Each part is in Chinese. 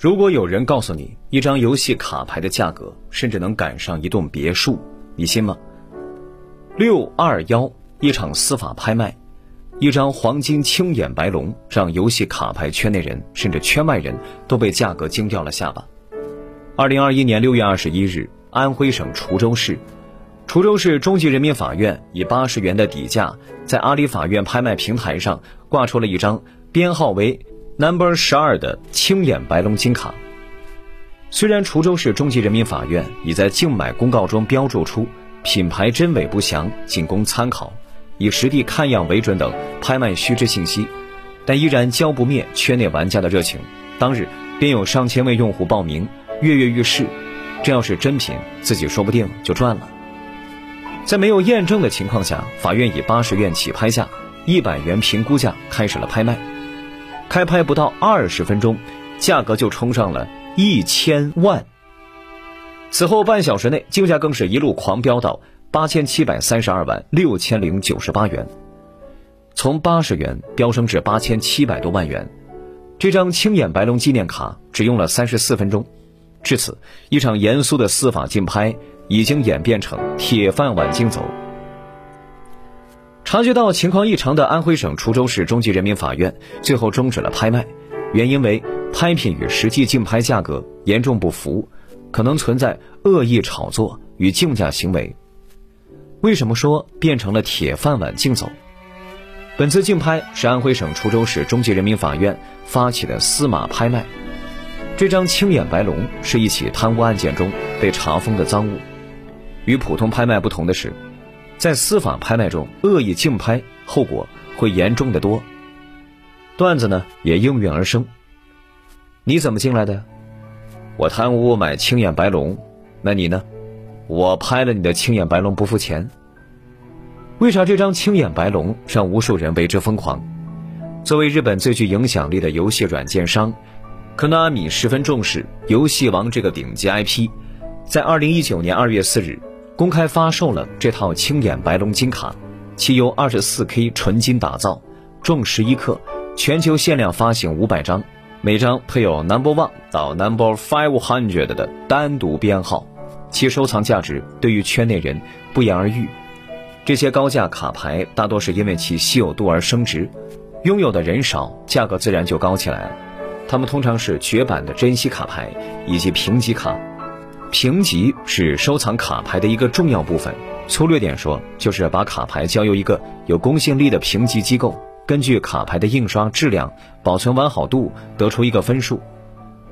如果有人告诉你一张游戏卡牌的价格甚至能赶上一栋别墅，你信吗？六二幺一场司法拍卖，一张黄金青眼白龙让游戏卡牌圈内人甚至圈外人都被价格惊掉了下巴。二零二一年六月二十一日，安徽省滁州市，滁州市中级人民法院以八十元的底价，在阿里法院拍卖平台上挂出了一张编号为 Number 十二的青眼白龙金卡。虽然滁州市中级人民法院已在竞买公告中标注出。品牌真伪不详，仅供参考，以实地看样为准等拍卖须知信息，但依然浇不灭圈内玩家的热情。当日便有上千位用户报名，跃跃欲试。这要是真品，自己说不定就赚了。在没有验证的情况下，法院以八十元起拍价、一百元评估价开始了拍卖。开拍不到二十分钟，价格就冲上了一千万。此后半小时内，竞价更是一路狂飙到八千七百三十二万六千零九十八元，从八十元飙升至八千七百多万元。这张青眼白龙纪念卡只用了三十四分钟。至此，一场严肃的司法竞拍已经演变成铁饭碗竞走。察觉到情况异常的安徽省滁州市中级人民法院最后终止了拍卖，原因为拍品与实际竞拍价格严重不符。可能存在恶意炒作与竞价行为。为什么说变成了铁饭碗竞走？本次竞拍是安徽省滁州市中级人民法院发起的司马拍卖。这张青眼白龙是一起贪污案件中被查封的赃物。与普通拍卖不同的是，在司法拍卖中恶意竞拍，后果会严重的多。段子呢也应运而生。你怎么进来的？我贪污买青眼白龙，那你呢？我拍了你的青眼白龙不付钱。为啥这张青眼白龙让无数人为之疯狂？作为日本最具影响力的游戏软件商，科纳阿米十分重视游戏王这个顶级 IP，在二零一九年二月四日公开发售了这套青眼白龙金卡，其由二十四 K 纯金打造，重十一克，全球限量发行五百张。每张配有 Number One 到 Number Five Hundred 的单独编号，其收藏价值对于圈内人不言而喻。这些高价卡牌大多是因为其稀有度而升值，拥有的人少，价格自然就高起来了。它们通常是绝版的珍稀卡牌以及评级卡。评级是收藏卡牌的一个重要部分，粗略点说，就是把卡牌交由一个有公信力的评级机构。根据卡牌的印刷质量、保存完好度得出一个分数，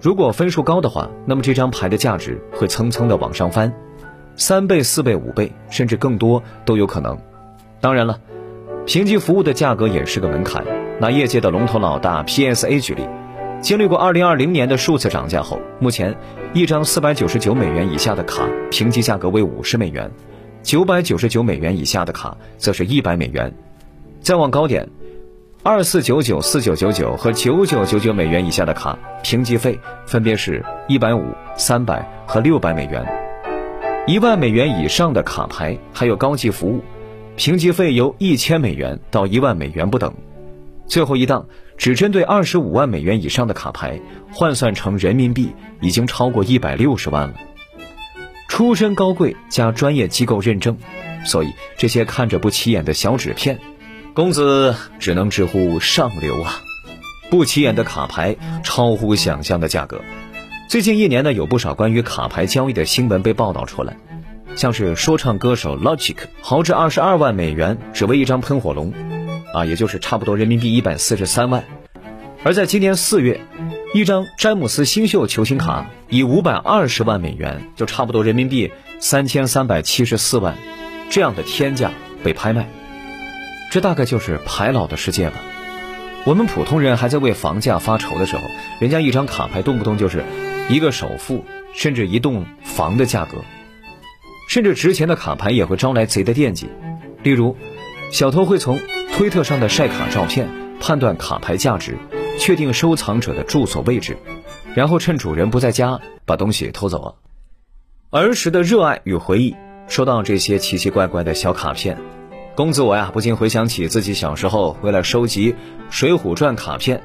如果分数高的话，那么这张牌的价值会蹭蹭的往上翻，三倍、四倍、五倍，甚至更多都有可能。当然了，评级服务的价格也是个门槛。拿业界的龙头老大 PSA 举例，经历过2020年的数次涨价后，目前一张499美元以下的卡评级价格为50美元，999美元以下的卡则是一百美元。再往高点。二四九九、四九九九和九九九九美元以下的卡，评级费分别是一百五、三百和六百美元。一万美元以上的卡牌还有高级服务，评级费由一千美元到一万美元不等。最后一档只针对二十五万美元以上的卡牌，换算成人民币已经超过一百六十万了。出身高贵加专业机构认证，所以这些看着不起眼的小纸片。公子只能直呼上流啊！不起眼的卡牌，超乎想象的价格。最近一年呢，有不少关于卡牌交易的新闻被报道出来，像是说唱歌手 Logic 豪掷二十二万美元只为一张喷火龙，啊，也就是差不多人民币一百四十三万。而在今年四月，一张詹姆斯新秀球星卡以五百二十万美元，就差不多人民币三千三百七十四万，这样的天价被拍卖。这大概就是牌老的世界吧。我们普通人还在为房价发愁的时候，人家一张卡牌动不动就是一个首付，甚至一栋房的价格。甚至值钱的卡牌也会招来贼的惦记。例如，小偷会从推特上的晒卡照片判断卡牌价值，确定收藏者的住所位置，然后趁主人不在家把东西偷走了。儿时的热爱与回忆，收到这些奇奇怪怪的小卡片。公子我呀，不禁回想起自己小时候为了收集《水浒传》卡片，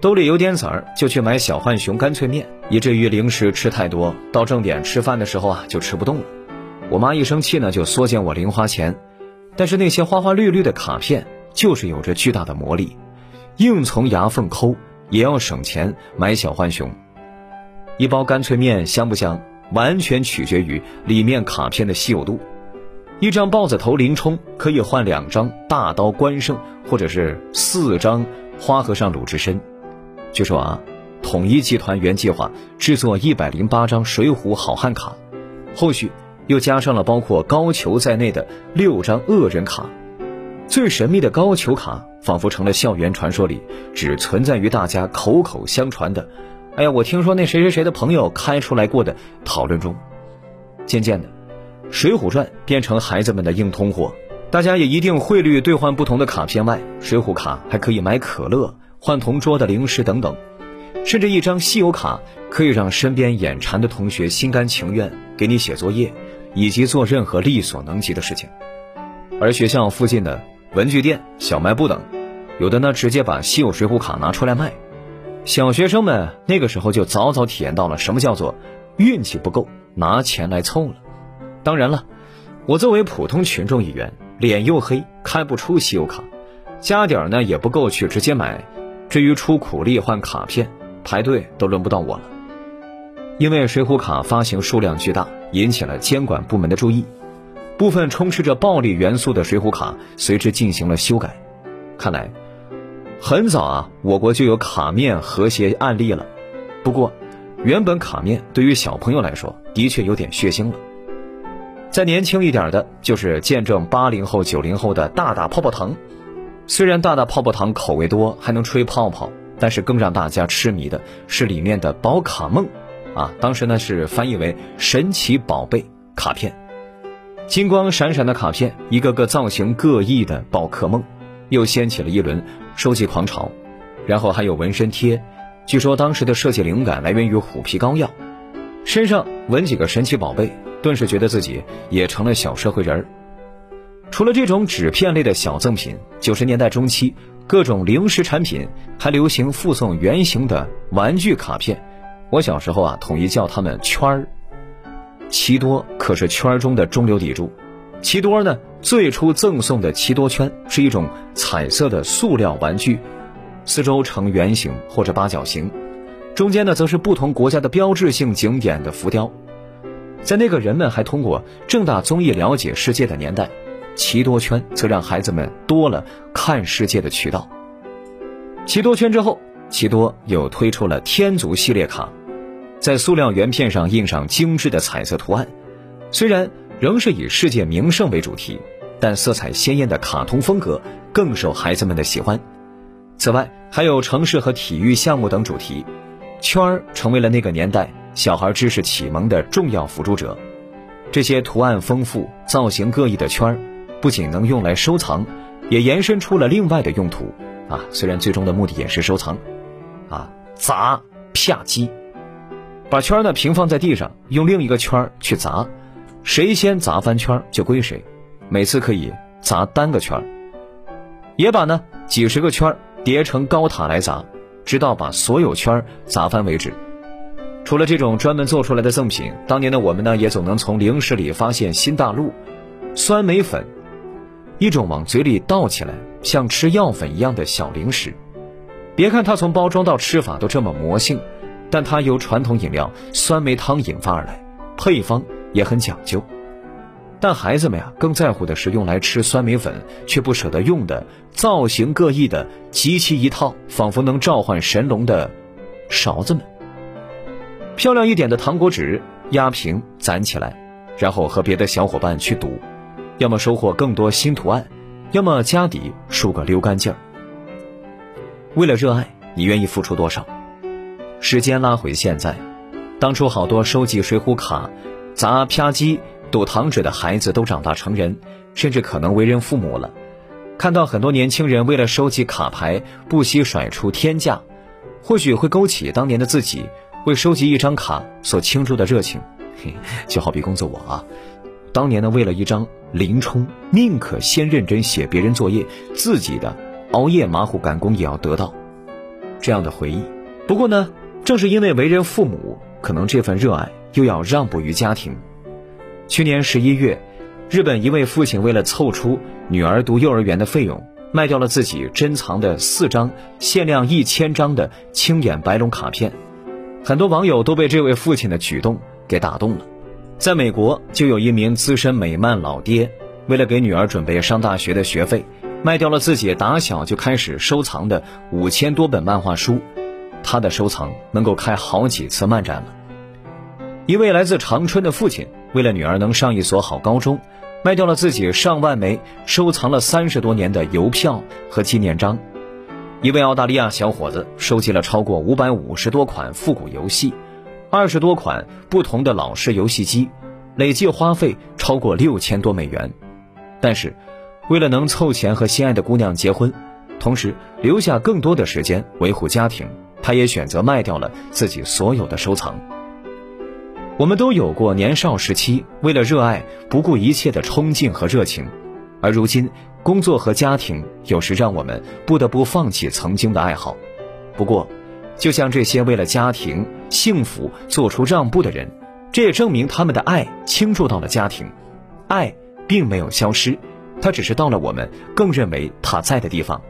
兜里有点子儿，就去买小浣熊干脆面，以至于零食吃太多，到正点吃饭的时候啊，就吃不动了。我妈一生气呢，就缩减我零花钱。但是那些花花绿绿的卡片，就是有着巨大的魔力，硬从牙缝抠，也要省钱买小浣熊。一包干脆面香不香，完全取决于里面卡片的稀有度。一张豹子头林冲可以换两张大刀关胜，或者是四张花和尚鲁智深。据说啊，统一集团原计划制作一百零八张水浒好汉卡，后续又加上了包括高俅在内的六张恶人卡。最神秘的高球卡，仿佛成了校园传说里只存在于大家口口相传的。哎呀，我听说那谁谁谁的朋友开出来过的讨论中。渐渐的，《水浒传》变成孩子们的硬通货，大家也一定汇率兑换不同的卡片外，水浒卡还可以买可乐。换同桌的零食等等，甚至一张稀有卡可以让身边眼馋的同学心甘情愿给你写作业，以及做任何力所能及的事情。而学校附近的文具店、小卖部等，有的呢直接把稀有水浒卡拿出来卖。小学生们那个时候就早早体验到了什么叫做运气不够，拿钱来凑了。当然了，我作为普通群众一员，脸又黑，开不出稀有卡，加点儿呢也不够去直接买。至于出苦力换卡片，排队都轮不到我了。因为水浒卡发行数量巨大，引起了监管部门的注意，部分充斥着暴力元素的水浒卡随之进行了修改。看来，很早啊，我国就有卡面和谐案例了。不过，原本卡面对于小朋友来说，的确有点血腥了。再年轻一点的，就是见证八零后、九零后的大大泡泡糖。虽然大大泡泡糖口味多，还能吹泡泡，但是更让大家痴迷的是里面的宝卡梦，啊，当时呢是翻译为神奇宝贝卡片，金光闪闪的卡片，一个个造型各异的宝可梦，又掀起了一轮收集狂潮。然后还有纹身贴，据说当时的设计灵感来源于虎皮膏药，身上纹几个神奇宝贝，顿时觉得自己也成了小社会人儿。除了这种纸片类的小赠品，九十年代中期，各种零食产品还流行附送圆形的玩具卡片。我小时候啊，统一叫它们圈儿。奇多可是圈儿中的中流砥柱。奇多呢，最初赠送的奇多圈是一种彩色的塑料玩具，四周呈圆形或者八角形，中间呢则是不同国家的标志性景点的浮雕。在那个人们还通过正大综艺了解世界的年代。奇多圈则让孩子们多了看世界的渠道。奇多圈之后，奇多又推出了天族系列卡，在塑料圆片上印上精致的彩色图案。虽然仍是以世界名胜为主题，但色彩鲜艳的卡通风格更受孩子们的喜欢。此外，还有城市和体育项目等主题，圈儿成为了那个年代小孩知识启蒙的重要辅助者。这些图案丰富、造型各异的圈儿。不仅能用来收藏，也延伸出了另外的用途啊！虽然最终的目的也是收藏，啊，砸啪击，把圈呢平放在地上，用另一个圈去砸，谁先砸翻圈就归谁，每次可以砸单个圈也把呢几十个圈叠成高塔来砸，直到把所有圈砸翻为止。除了这种专门做出来的赠品，当年的我们呢也总能从零食里发现新大陆，酸梅粉。一种往嘴里倒起来像吃药粉一样的小零食，别看它从包装到吃法都这么魔性，但它由传统饮料酸梅汤引发而来，配方也很讲究。但孩子们呀，更在乎的是用来吃酸梅粉却不舍得用的造型各异的集齐一套，仿佛能召唤神龙的勺子们。漂亮一点的糖果纸压平攒起来，然后和别的小伙伴去赌。要么收获更多新图案，要么家底输个溜干净儿。为了热爱，你愿意付出多少？时间拉回现在，当初好多收集水浒卡、砸啪叽、赌糖纸的孩子都长大成人，甚至可能为人父母了。看到很多年轻人为了收集卡牌不惜甩出天价，或许会勾起当年的自己为收集一张卡所倾注的热情。就好比工作我啊。当年呢，为了一张林冲，宁可先认真写别人作业，自己的熬夜马虎赶工也要得到。这样的回忆。不过呢，正是因为为人父母，可能这份热爱又要让步于家庭。去年十一月，日本一位父亲为了凑出女儿读幼儿园的费用，卖掉了自己珍藏的四张限量一千张的青眼白龙卡片。很多网友都被这位父亲的举动给打动了。在美国，就有一名资深美漫老爹，为了给女儿准备上大学的学费，卖掉了自己打小就开始收藏的五千多本漫画书。他的收藏能够开好几次漫展了。一位来自长春的父亲，为了女儿能上一所好高中，卖掉了自己上万枚收藏了三十多年的邮票和纪念章。一位澳大利亚小伙子收集了超过五百五十多款复古游戏，二十多款不同的老式游戏机，累计花费超过六千多美元。但是，为了能凑钱和心爱的姑娘结婚，同时留下更多的时间维护家庭，他也选择卖掉了自己所有的收藏。我们都有过年少时期为了热爱不顾一切的冲劲和热情，而如今。工作和家庭有时让我们不得不放弃曾经的爱好，不过，就像这些为了家庭幸福做出让步的人，这也证明他们的爱倾注到了家庭，爱并没有消失，它只是到了我们更认为它在的地方，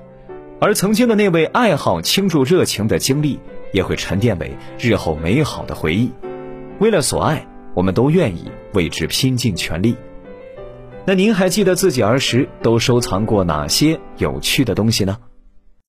而曾经的那位爱好倾注热情的经历，也会沉淀为日后美好的回忆。为了所爱，我们都愿意为之拼尽全力。那您还记得自己儿时都收藏过哪些有趣的东西呢？